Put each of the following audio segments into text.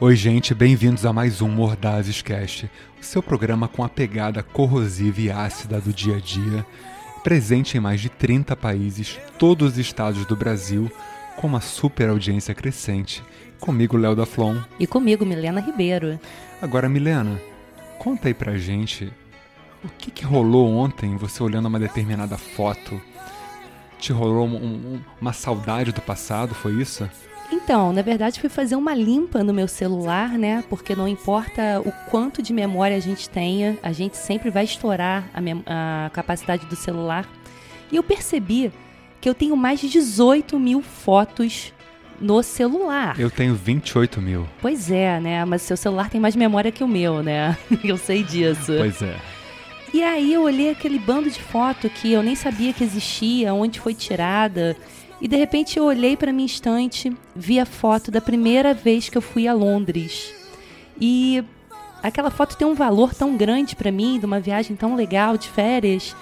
Oi, gente, bem-vindos a mais um Mordazes Cast, o seu programa com a pegada corrosiva e ácida do dia a dia, presente em mais de 30 países, todos os estados do Brasil, com uma super audiência crescente. Comigo, Léo da Flon. E comigo, Milena Ribeiro. Agora, Milena, conta aí pra gente o que, que rolou ontem, você olhando uma determinada foto. Te rolou um- um- uma saudade do passado, foi isso? Então, na verdade, fui fazer uma limpa no meu celular, né? Porque não importa o quanto de memória a gente tenha, a gente sempre vai estourar a, a capacidade do celular. E eu percebi que eu tenho mais de 18 mil fotos no celular. Eu tenho 28 mil. Pois é, né? Mas seu celular tem mais memória que o meu, né? Eu sei disso. Pois é. E aí eu olhei aquele bando de foto que eu nem sabia que existia, onde foi tirada. E de repente eu olhei para minha estante, vi a foto da primeira vez que eu fui a Londres. E aquela foto tem um valor tão grande para mim, de uma viagem tão legal de férias,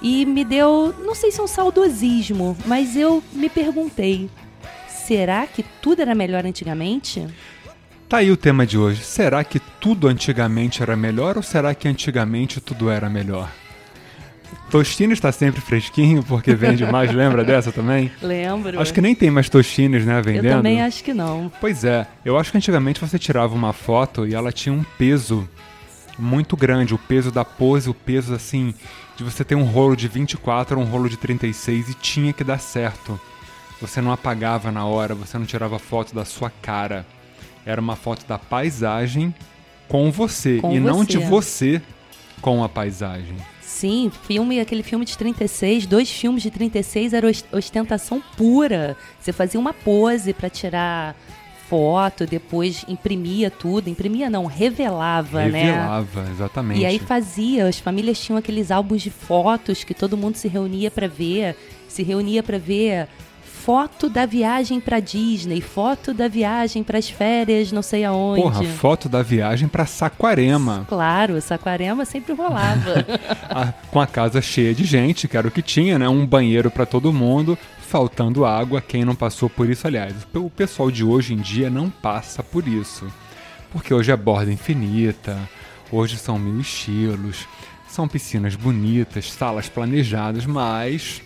e me deu, não sei se é um saudosismo, mas eu me perguntei: será que tudo era melhor antigamente? Tá aí o tema de hoje. Será que tudo antigamente era melhor ou será que antigamente tudo era melhor? Tostines está sempre fresquinho porque vende mais, lembra dessa também? Lembro. Acho que nem tem mais Tostines, né, eu vendendo. também acho que não. Pois é, eu acho que antigamente você tirava uma foto e ela tinha um peso muito grande, o peso da pose, o peso assim, de você ter um rolo de 24 ou um rolo de 36 e tinha que dar certo. Você não apagava na hora, você não tirava foto da sua cara. Era uma foto da paisagem com você Com e não de você. você com a paisagem. Sim, filme, aquele filme de 36, dois filmes de 36 era os- ostentação pura. Você fazia uma pose pra tirar foto, depois imprimia tudo, imprimia não, revelava, né? Revelava, exatamente. E aí fazia, as famílias tinham aqueles álbuns de fotos que todo mundo se reunia pra ver, se reunia pra ver foto da viagem pra Disney, foto da viagem pras férias, não sei aonde. Porra, foto da viagem pra Saquarema. Claro, Saquarema sempre rolava. a- com a casa cheia de gente, que era o que tinha, né? Um banheiro pra todo mundo, faltando água. Quem não passou por isso, aliás, o pessoal de hoje em dia não passa por isso. Porque hoje é borda infinita, hoje são mil estilos, são piscinas bonitas, salas planejadas, mas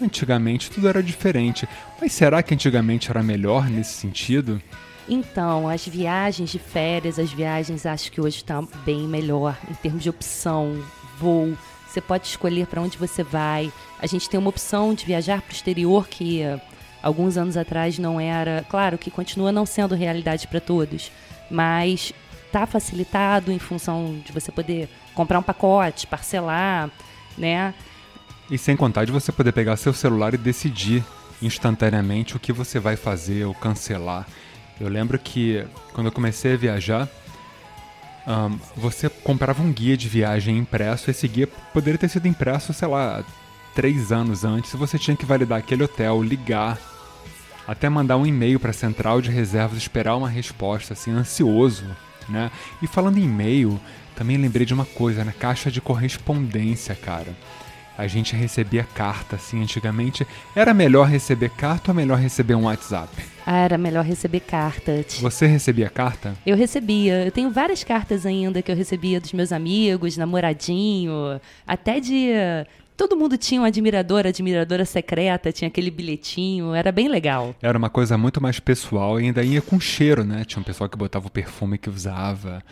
antigamente tudo era diferente. Mas será que antigamente era melhor nesse sentido? Então, as viagens de férias, as viagens acho que hoje está bem melhor em termos de opção, voo. Você pode escolher para onde você vai. A gente tem uma opção de viajar para o exterior que alguns anos atrás não era. Claro que continua não sendo realidade para todos, mas está facilitado em função de você poder comprar um pacote, parcelar, né? E sem contar de você poder pegar seu celular e decidir instantaneamente o que você vai fazer ou cancelar. Eu lembro que quando eu comecei a viajar, ahn, você comprava um guia de viagem impresso. Esse guia poderia ter sido impresso, sei lá, três anos antes. Você tinha que validar aquele hotel, ligar, até mandar um e-mail para a central de reservas, esperar uma resposta, assim, ansioso, né? E falando em e-mail, também lembrei de uma coisa, né? Caixa de correspondência, cara. A gente recebia carta, assim, antigamente. Era melhor receber carta ou melhor receber um WhatsApp? Ah, era melhor receber carta. Você recebia carta? Eu recebia. Eu tenho várias cartas ainda que eu recebia dos meus amigos, namoradinho, até de. Todo mundo tinha um admirador, admiradora secreta, tinha aquele bilhetinho, era bem legal. Era uma coisa muito mais pessoal e ainda ia com cheiro, né? Tinha um pessoal que botava o perfume que usava,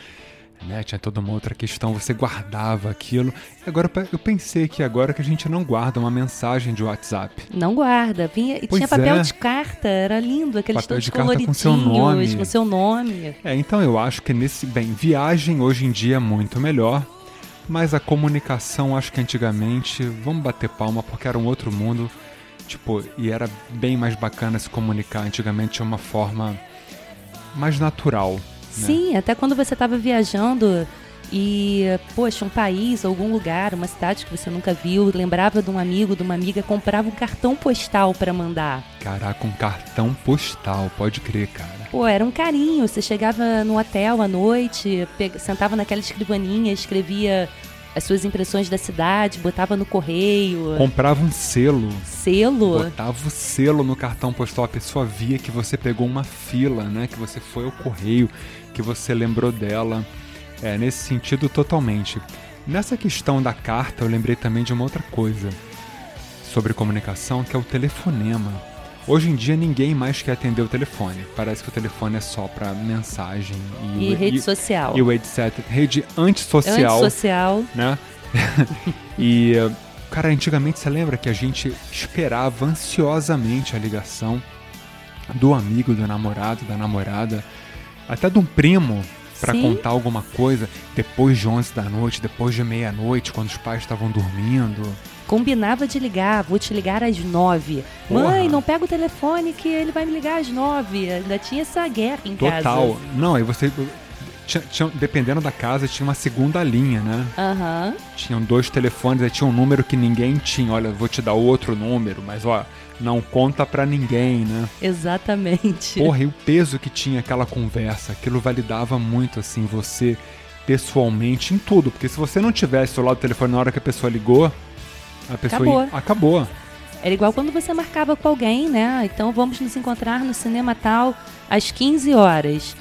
né? Tinha toda uma outra questão, você guardava aquilo. Agora eu pensei que agora que a gente não guarda uma mensagem de WhatsApp. Não guarda, vinha e tinha papel é. de carta, era lindo, aqueles Papel de carta com seu nome. com seu nome. É, então eu acho que nesse. Bem, viagem hoje em dia é muito melhor, mas a comunicação, acho que antigamente, vamos bater palma porque era um outro mundo, tipo, e era bem mais bacana se comunicar. Antigamente tinha uma forma mais natural. Né? Sim, até quando você estava viajando e, poxa, um país, algum lugar, uma cidade que você nunca viu, lembrava de um amigo, de uma amiga, comprava um cartão postal para mandar. Caraca, um cartão postal, pode crer, cara. Pô, era um carinho. Você chegava no hotel à noite, sentava naquela escrivaninha, escrevia as suas impressões da cidade, botava no correio, Comprava um selo, selo. botava o selo no cartão postal, a pessoa via que você pegou uma fila, né? Que você foi ao correio, que você lembrou dela. É, nesse sentido, totalmente. Nessa questão da carta, eu lembrei também de uma outra coisa sobre comunicação, que é o telefonema. Hoje em dia ninguém mais quer atender o telefone. Parece que o telefone é só para mensagem e, E o- rede e- social. e o etc. Rede antissocial Antissocial. né? e, cara, antigamente você lembra que a gente esperava ansiosamente a ligação do amigo, do namorado, da namorada, até de um primo pra Sim. contar alguma coisa depois de 11 da noite, depois de meia-noite, quando os pais estavam dormindo. Combinava de ligar, vou te ligar às nove. Porra. Mãe, não pega o telefone que ele vai me ligar às nove. Ainda tinha essa guerra em Total. casa. Não, aí você. tinha- tinha- dependendo da casa, tinha uma segunda linha, né? Aham. Tinham dois telefones, aí tinha um número que ninguém tinha. Olha, vou te dar outro número, mas ó, não conta pra ninguém, né? Exatamente. Porra, e o peso que tinha aquela conversa, aquilo validava muito, assim, você pessoalmente em tudo. Porque se você não tivesse o lado do telefone na hora que a pessoa ligou, a pessoa Acabou. acabou. Era igual quando você marcava com alguém, né? Então vamos nos encontrar no cinema tal às 15 horas.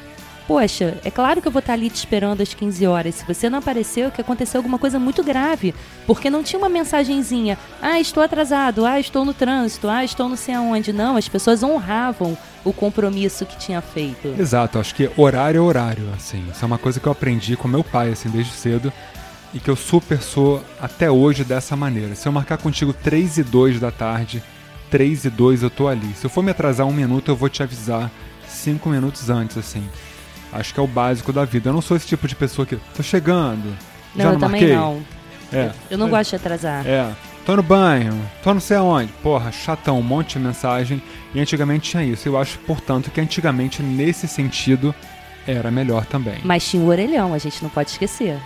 Poxa, é claro que eu vou estar ali te esperando às 15 horas. Se você não apareceu, é que aconteceu alguma coisa muito grave. Porque não tinha uma mensagenzinha. Ah, estou atrasado. Ah, estou no trânsito. Ah, estou não sei aonde. Não, as pessoas honravam o compromisso que tinha feito. Exato, acho que horário é horário, assim. Isso é uma coisa que eu aprendi com meu pai, assim, desde cedo. E que eu super sou até hoje dessa maneira. Se eu marcar contigo 3 e 2 da tarde, 3 e 2 eu tô ali. Se eu for me atrasar um minuto, eu vou te avisar 5 minutos antes, assim. Acho que é o básico da vida. Eu não sou esse tipo de pessoa que. Tô chegando. Não, já eu não também marquei? não. É. Eu não gosto de atrasar. É. Tô no banho, tô não sei aonde. Porra, chatão, um monte de mensagem. E antigamente tinha isso. Eu acho, portanto, que antigamente, nesse sentido, era melhor também. Mas tinha o orelhão, a gente não pode esquecer.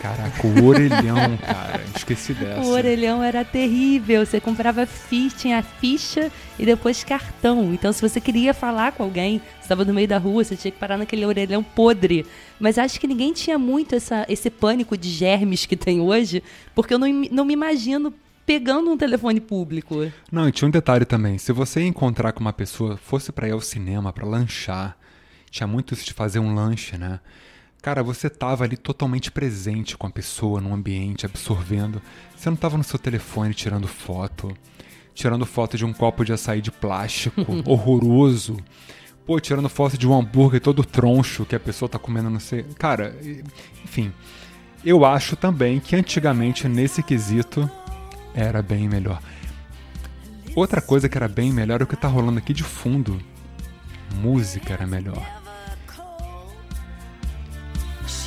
Caraca, o orelhão, cara. Esqueci dessa. O orelhão era terrível. Você comprava ficha, tinha ficha e depois cartão. Então, se você queria falar com alguém, você estava no meio da rua, você tinha que parar naquele orelhão podre. Mas acho que ninguém tinha muito essa, esse pânico de germes que tem hoje, porque eu não, não me imagino pegando um telefone público. Não, e tinha um detalhe também. Se você encontrar com uma pessoa, fosse pra ir ao cinema, pra lanchar, tinha muito isso de fazer um lanche, né? Cara, você tava ali totalmente presente com a pessoa no ambiente, absorvendo. Você não tava no seu telefone tirando foto, tirando foto de um copo de açaí de plástico, horroroso. Pô, tirando foto de um hambúrguer todo troncho que a pessoa tá comendo, não sei. Cara, enfim. Eu acho também que antigamente, nesse quesito, era bem melhor. Outra coisa que era bem melhor é o que tá rolando aqui de fundo. Música era melhor.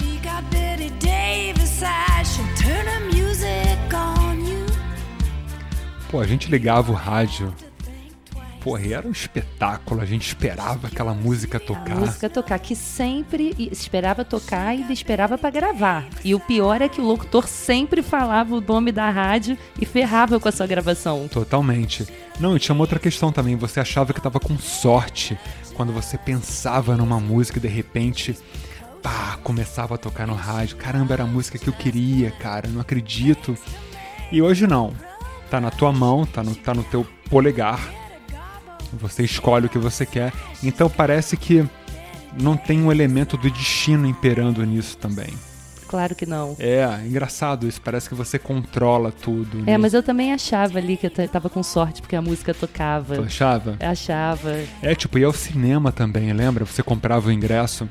She got Betty Davis eyes. She'll turn her music on you. Pô, a gente ligava o rádio. Pô, e era um espetáculo. A gente esperava aquela música A tocar. música tocar, que sempre esperava tocar e esperava pra gravar. E o pior é que o locutor sempre falava o nome da rádio e ferrava com a sua gravação. Totalmente. Não, e tinha uma outra questão também. Você achava que tava com sorte quando você pensava numa música e de repente. Pá, começava a tocar no rádio. Caramba, era a música que eu queria, cara. Não acredito. E hoje não. Tá na tua mão, tá no, tá no teu polegar. Você escolhe o que você quer. Então parece que não tem um elemento do destino imperando nisso também. Claro que não. É, engraçado isso. Parece que você controla tudo. É, né? mas eu também achava ali que eu tava com sorte porque a música tocava. Tu achava? Eu achava. É, tipo, ia ao cinema também, lembra? Você comprava o ingresso,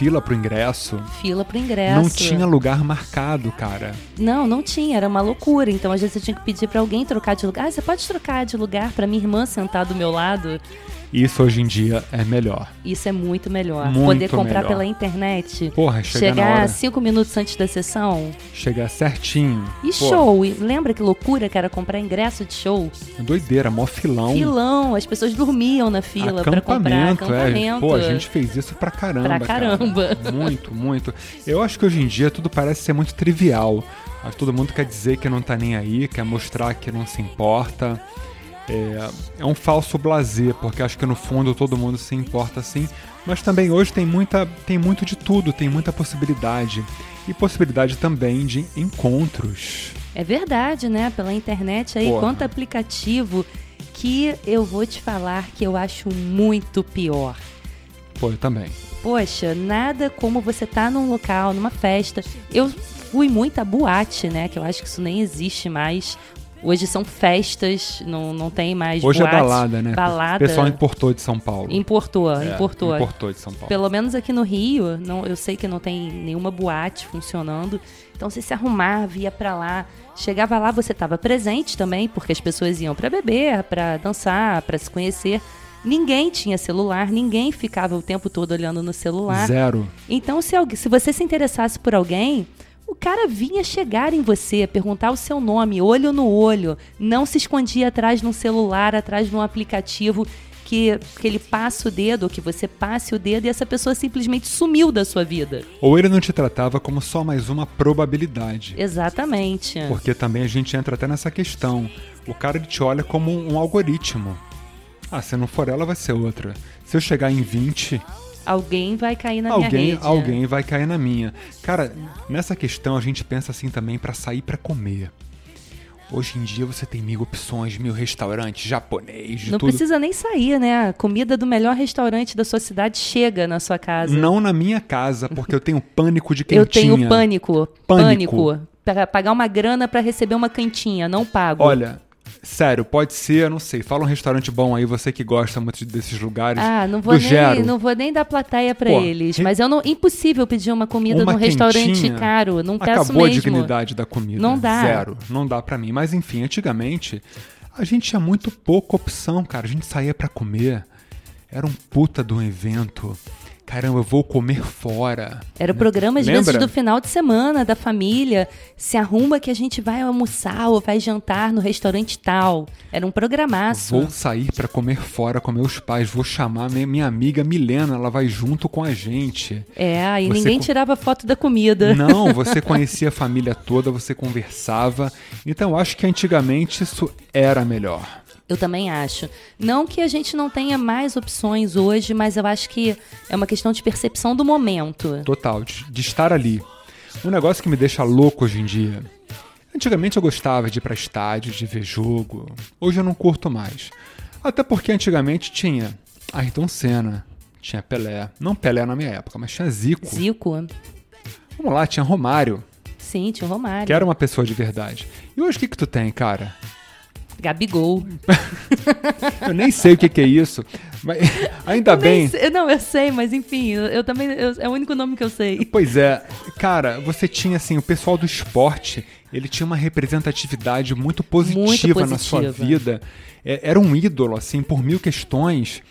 fila pro ingresso. Fila pro ingresso. Não tinha lugar marcado, cara. Não, não tinha, era uma loucura. Então às vezes eu tinha que pedir pra alguém trocar de lugar. Ah, você pode trocar de lugar pra minha irmã sentar do meu lado? Isso hoje em dia é melhor. Isso é muito melhor. Muito Poder comprar melhor. pela internet. Porra, chegar, na Chegar cinco minutos antes da sessão. chegar certinho. E Pô, show. Lembra que loucura que era comprar ingresso de show? Doideira, mó filão. Filão, as pessoas dormiam na fila pra comprar acampamento, é. Pô, a gente fez isso pra caramba. Pra caramba. cara. Muito, muito. Eu acho que hoje em dia tudo parece ser muito trivial. Que Todo mundo quer dizer que não tá nem aí, quer mostrar que não se importa. É, é um falso blazer, porque acho que no fundo todo mundo se importa assim. Mas também hoje tem, muita, tem muito de tudo, tem muita possibilidade. E possibilidade também de encontros. É verdade, né? Pela internet aí, Porra. quanto aplicativo que eu vou te falar que eu acho muito pior. Pô, eu também. Poxa, nada como você tá num local, numa festa. Eu fui muito a boate, né? Que eu acho que isso nem existe mais. Hoje são festas, não, não tem mais Hoje boate. é balada, né? Balada. O pessoal importou de São Paulo. Importou, É, importou. Importou de São Paulo. Pelo menos aqui no Rio, não, eu sei que não tem nenhuma boate funcionando. Então você se arrumava, ia pra lá. Chegava lá, você estava presente também, porque as pessoas iam pra beber, pra dançar, pra se conhecer. Ninguém tinha celular, ninguém ficava o tempo todo olhando no celular. Zero. Então, se, alguém- se você se interessasse por alguém, o cara vinha chegar em você, perguntar o seu nome, olho no olho. Não se escondia atrás de um celular, atrás de um aplicativo que, que ele passa o dedo, ou que você passe o dedo e essa pessoa simplesmente sumiu da sua vida. Ou ele não te tratava como só mais uma probabilidade. Exatamente. Porque também a gente entra até nessa questão. O cara te olha como um, um algoritmo. Ah, se não for ela, vai ser outra. Se eu chegar em 20, Alguém vai cair na minha alguém, rede. alguém vai cair na minha. Cara, nessa questão a gente pensa assim também pra sair pra comer. Hoje em dia você tem mil opções, mil restaurantes, japonês, Não tudo. precisa nem sair, né? A comida do melhor restaurante da sua cidade chega na sua casa. Não na minha casa, porque eu tenho pânico de quem Eu tenho pânico. Pânico. Pânico. Para pagar uma grana pra receber uma cantinha, não pago. Olha, sério, pode ser, eu não sei. Fala um restaurante bom aí, você que gosta muito desses lugares. Ah, não vou, nem, Gero. não vou nem dar plateia pra Pô, eles. re- Mas eu não. Impossível pedir uma comida Uma num restaurante caro. Não peço Acabou a mesmo. dignidade da comida. Não dá. Zero. Não dá pra mim. Mas enfim, antigamente, a gente tinha muito pouca opção, cara. A gente saía pra comer. Era um puta de um evento. Caramba, eu vou comer fora. Era o programa, Lembra? do final de semana, da família. Se arruma que a gente vai almoçar ou vai jantar no restaurante tal. Era um programaço. Vou sair pra comer fora com meus pais. Vou chamar minha, minha amiga Milena, ela vai junto com a gente. É, aí Você ninguém co- tirava foto da comida. Não, você conhecia a família toda, você conversava. Então eu acho que antigamente isso era melhor. Eu também acho. Não que a gente não tenha mais opções hoje, mas eu acho que é uma questão de percepção do momento. Total, de, de estar ali. Um negócio que me deixa louco hoje em dia. Antigamente eu gostava de ir pra estádio, de ver jogo. Hoje eu não curto mais. Até porque antigamente tinha Ayrton Senna, tinha Pelé. Não Pelé na minha época, mas tinha Zico. Zico. Vamos lá, tinha Romário, Sim, tinha Romário. que era uma pessoa de verdade. E hoje o que que tu tem, cara? Gabigol. Eu nem sei o que que é isso. Mas ainda Nem bem. sei- não, eu sei, mas enfim, eu, eu também. eu- é o único nome que eu sei. Pois é, cara, você tinha assim, o pessoal do esporte, ele tinha uma representatividade muito positiva, Muito na sua positiva. vida. É- Era um ídolo, assim, por mil questões.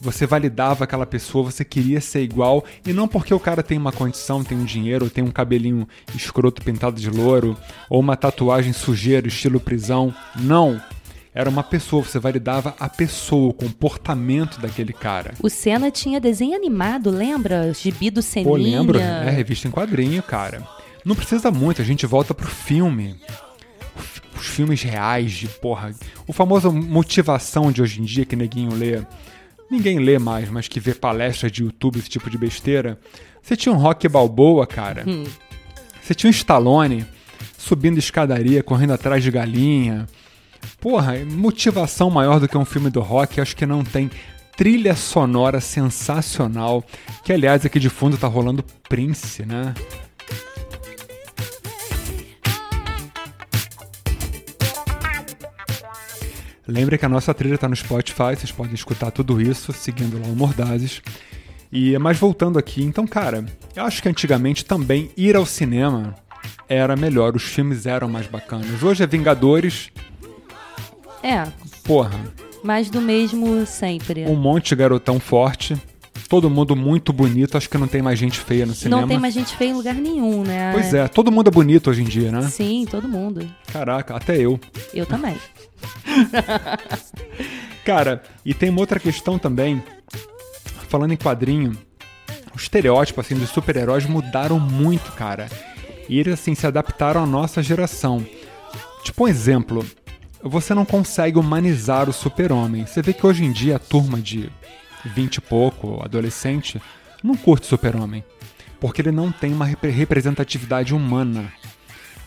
Você validava aquela pessoa, você queria ser igual, e não porque o cara tem uma condição, tem um dinheiro, ou tem um cabelinho escroto pintado de louro, ou uma tatuagem sujeira, estilo prisão. Não. Era uma pessoa, você validava a pessoa, o comportamento daquele cara. O Senna tinha desenho animado, lembra? Gibi do Seninha. Pô, lembro? É revista em quadrinho, cara. Não precisa muito, a gente volta pro filme. Os filmes reais de, porra. O famoso motivação de hoje em dia que neguinho lê. Ninguém lê mais, mas que vê palestras de YouTube, esse tipo de besteira. Você tinha um Rock Balboa, cara. Você tinha um Stallone subindo escadaria, correndo atrás de galinha. Porra, motivação maior do que um filme do rock, acho que não tem. Trilha sonora sensacional. Que aliás aqui de fundo tá rolando Prince, né? Lembre que a nossa trilha tá no Spotify, vocês podem escutar tudo isso seguindo lá o Mordazes. E mas voltando aqui, então, cara, eu acho que antigamente também ir ao cinema era melhor, os filmes eram mais bacanas. Hoje é Vingadores, É, porra, mais do mesmo sempre. um monte de garotão forte, todo mundo muito bonito, acho que não tem mais gente feia no cinema. Não tem mais gente feia em lugar nenhum, né? Pois é, todo mundo é bonito hoje em dia, né? Sim, todo mundo. Caraca, até eu. Eu também. Cara, e tem uma outra questão também. Falando em quadrinho, os estereótipos assim, dos super-heróis mudaram muito, cara. E eles assim se adaptaram à nossa geração. Tipo um exemplo, você não consegue humanizar o super-homem. Você vê que hoje em dia a turma de 20 e pouco, adolescente, não curte super-homem. Porque ele não tem uma repre- representatividade humana.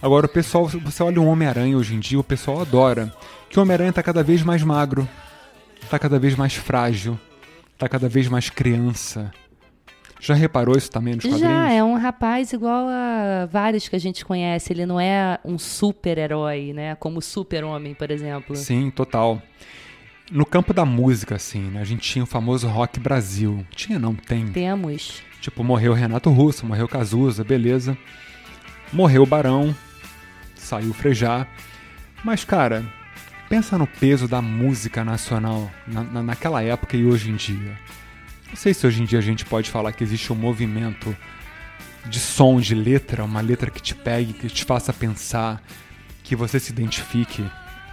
Agora, o pessoal, você olha o Homem-Aranha hoje em dia, o pessoal adora. Que o Homem-Aranha tá cada vez mais magro, tá cada vez mais frágil, tá cada vez mais criança. Já reparou isso também nos quadrinhos? Já, é um rapaz igual a vários que a gente conhece. Ele não é um super-herói, né? Como o super-homem, por exemplo. Sim, total. No campo da música, assim, né? A gente tinha o famoso Rock Brasil. Tinha, não, tem. Temos. Tipo, morreu Renato Russo, morreu Cazuza, beleza. Morreu o Barão, saiu Frejá. Mas, cara, pensa no peso da música nacional na, na- naquela época e hoje em dia. Não sei se hoje em dia a gente pode falar que existe um movimento de som, de letra, uma letra que te pegue, que te faça pensar, que você se identifique.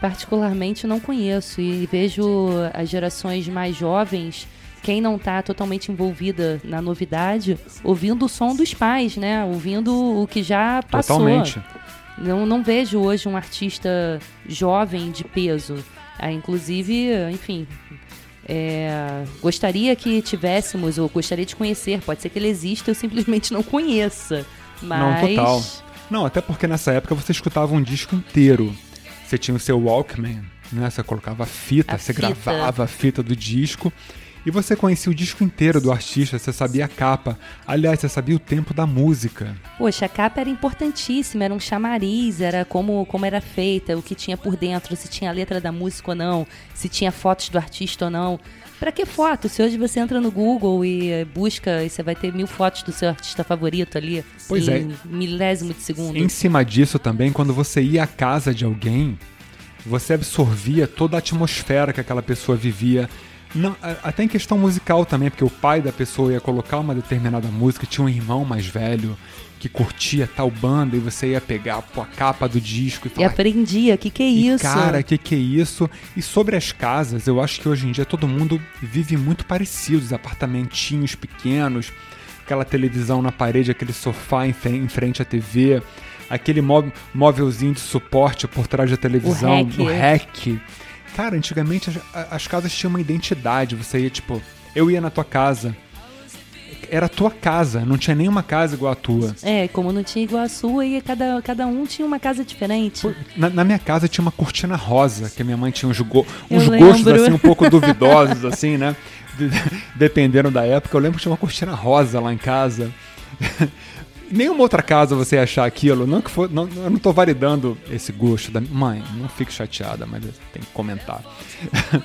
Particularmente não conheço e vejo as gerações mais jovens, quem não está totalmente envolvida na novidade, ouvindo o som dos pais, né? Ouvindo o que já passou. Totalmente. Não, não vejo hoje um artista jovem de peso. Ah, inclusive, enfim, é, gostaria que tivéssemos, ou gostaria de conhecer. Pode ser que ele exista, eu simplesmente não conheça. Mas. Não, total. Não, até porque nessa época você escutava um disco inteiro. Você tinha o seu Walkman, né? Você colocava a fita, A você fita. gravava a fita do disco. E você conhecia o disco inteiro do artista, você sabia a capa. Aliás, você sabia o tempo da música. Poxa, a capa era importantíssima, era um chamariz, era como, como era feita, o que tinha por dentro, se tinha a letra da música ou não, se tinha fotos do artista ou não. Pra que foto? Se hoje você entra no Google e eh, busca, e você vai ter mil fotos do seu artista favorito ali, Pois em é. milésimo de segundo. Em cima disso também, quando você ia à casa de alguém, você absorvia toda a atmosfera que aquela pessoa vivia. Não, até em questão musical também, porque o pai da pessoa ia colocar uma determinada música, tinha um irmão mais velho que curtia tal banda e você ia pegar pô, a capa do disco e E falar, aprendia, que que é e, isso? Cara, que que é isso? E sobre as casas, eu acho que hoje em dia todo mundo vive muito parecido, os apartamentinhos pequenos, aquela televisão na parede, aquele sofá em, fre- em frente à TV, aquele mó- móvelzinho de suporte por trás da televisão, rack. o rack. Cara, antigamente as, as casas tinham uma identidade, você ia tipo, eu ia na tua casa, era a tua casa, não tinha nenhuma casa igual a tua. É, como não tinha igual a sua, e cada, cada um tinha uma casa diferente. Na, na minha casa tinha uma cortina rosa, que a minha mãe tinha uns, go- uns gostos assim um pouco duvidosos, assim, né? De- Dependendo da época. Eu lembro que tinha uma cortina rosa lá em casa. Nenhuma outra casa você ia achar aquilo. Não que for, não, eu não tô validando esse gosto da mãe. Não fique chateada, mas tenho que comentar.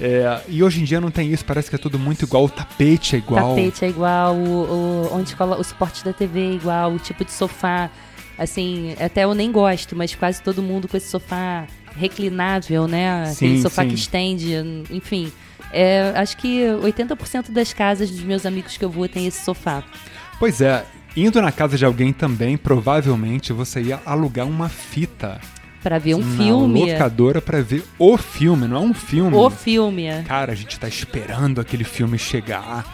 É, e hoje em dia não tem isso. Parece que é tudo muito igual. O tapete é igual. tapete é igual, o, o- onde cola, o suporte da TV é igual, o tipo de sofá. Assim, até eu nem gosto, mas quase todo mundo com esse sofá reclinável, né? Aquele Sim, sofá sim. que estende, enfim. É, acho que 80% das casas dos meus amigos que eu vou tem esse sofá. Pois é. Indo na casa de alguém também, provavelmente você ia alugar uma fita. Pra ver um na filme. locadora pra ver o filme, não é um filme. O filme. Cara, a gente tá esperando aquele filme chegar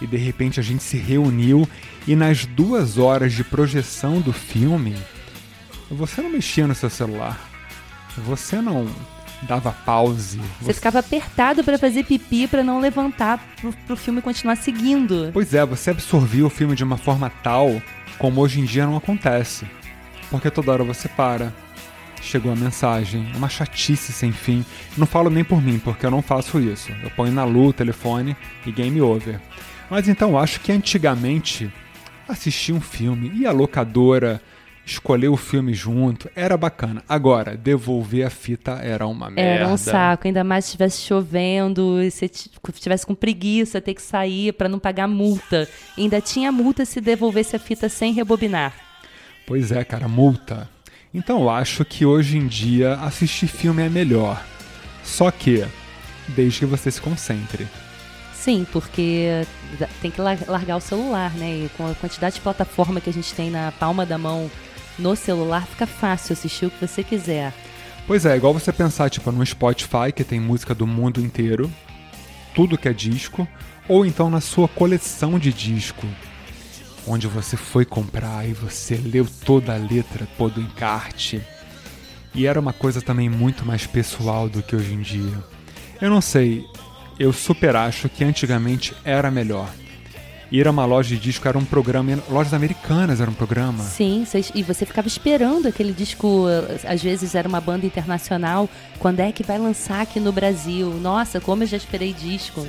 e de repente a gente se reuniu e nas duas horas de projeção do filme você não mexia no seu celular, você não dava pause. Você ficava apertado pra fazer pipi pra não levantar pro, pro filme continuar seguindo. Pois é, você absorvia o filme de uma forma tal como hoje em dia não acontece. Porque toda hora você para. Chegou a mensagem, uma chatice sem fim. Não falo nem por mim, porque eu não faço isso. Eu ponho na lua o telefone e game over. Mas então acho que antigamente assistir um filme e a locadora escolher o filme junto era bacana. Agora, devolver a fita era uma merda. Era um saco, ainda mais se estivesse chovendo, e se estivesse com preguiça, ter que sair pra não pagar multa. Ainda tinha multa se devolvesse a fita sem rebobinar. Pois é, cara, multa. Então eu acho que hoje em dia assistir filme é melhor. Só que, desde que você se concentre. Sim, porque tem que lar- largar o celular, né? E com a quantidade de plataforma que a gente tem na palma da mão no celular, fica fácil assistir o que você quiser. Pois é, igual você pensar, tipo, no Spotify, que tem música do mundo inteiro, tudo que é disco, ou então na sua coleção de disco, onde você foi comprar e você leu toda a letra, todo o encarte, E era uma coisa também muito mais pessoal do que hoje em dia. Eu não sei, eu super acho que antigamente era melhor. Ir a uma loja de disco era um programa, lojas americanas era um programa. Sim, e você ficava esperando aquele disco, eh, às vezes era uma banda internacional, quando é que vai lançar aqui no Brasil? Nossa, como eu já esperei disco.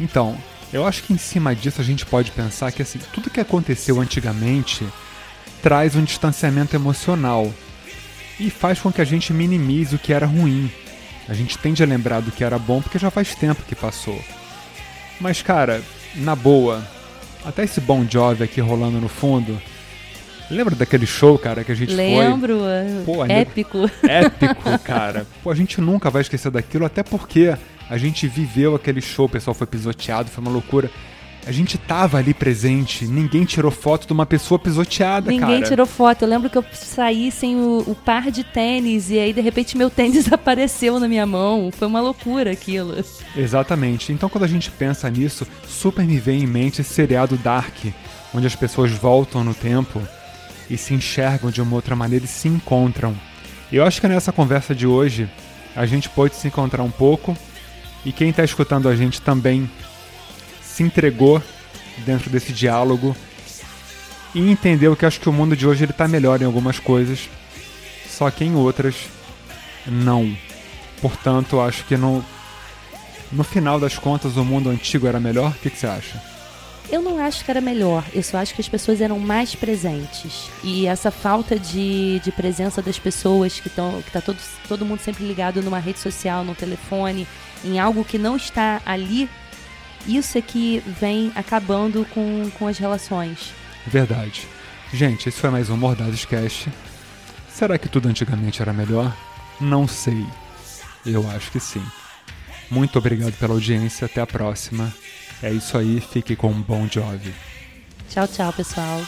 Então, eu acho que em cima disso a gente pode pensar que assim, tudo que aconteceu antigamente traz um distanciamento emocional e faz com que a gente minimize o que era ruim. A gente tende a lembrar do que era bom porque já faz tempo que passou. Mas cara, na boa, até esse Bon Jovi aqui rolando no fundo. Lembra daquele show, cara, que a gente foi? Lembro, Pô, ainda- épico. épico, cara. Pô, a gente nunca vai esquecer daquilo, até porque a gente viveu aquele show, o pessoal foi pisoteado, foi uma loucura. A gente tava ali presente, ninguém tirou foto de uma pessoa pisoteada, Ninguém cara. tirou foto. Eu lembro que eu saí sem o, o par de tênis e aí de repente meu tênis apareceu na minha mão. Foi uma loucura aquilo. Exatamente. Então quando a gente pensa nisso, super me vem em mente esse seriado Dark, onde as pessoas voltam no tempo e se enxergam de uma outra maneira e se encontram. Eu acho que nessa conversa de hoje a gente pode se encontrar um pouco e quem está escutando a gente também se entregou dentro desse diálogo e entendeu que acho que o mundo de hoje ele tá melhor em algumas coisas, só que em outras não. Portanto, acho que no no final das contas o mundo antigo era melhor. O que, que você acha? Eu não acho que era melhor, eu só acho que as pessoas eram mais presentes. E essa falta de, de presença das pessoas que estão. que tá todo, todo mundo sempre ligado numa rede social, no telefone, em algo que não está ali, isso é que vem acabando com, com as relações. Verdade. Gente, esse foi mais um Mordados Cast. Será que tudo antigamente era melhor? Não sei. Eu acho que sim. Muito obrigado pela audiência. Até a próxima. É isso aí. Fique com um bom Jovi. Tchau, tchau, pessoal.